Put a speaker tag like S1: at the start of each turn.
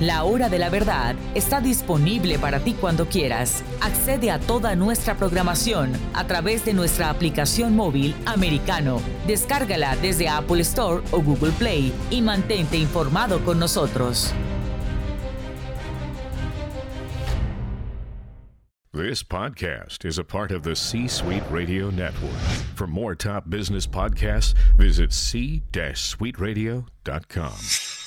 S1: La Hora de la Verdad está disponible para ti cuando quieras. Accede a toda nuestra programación a través de nuestra aplicación móvil americano. Descárgala desde Apple Store o Google Play y mantente informado con nosotros.
S2: This podcast is a part of the C Suite Radio Network. For more top business podcasts, visit c-suiteradio.com.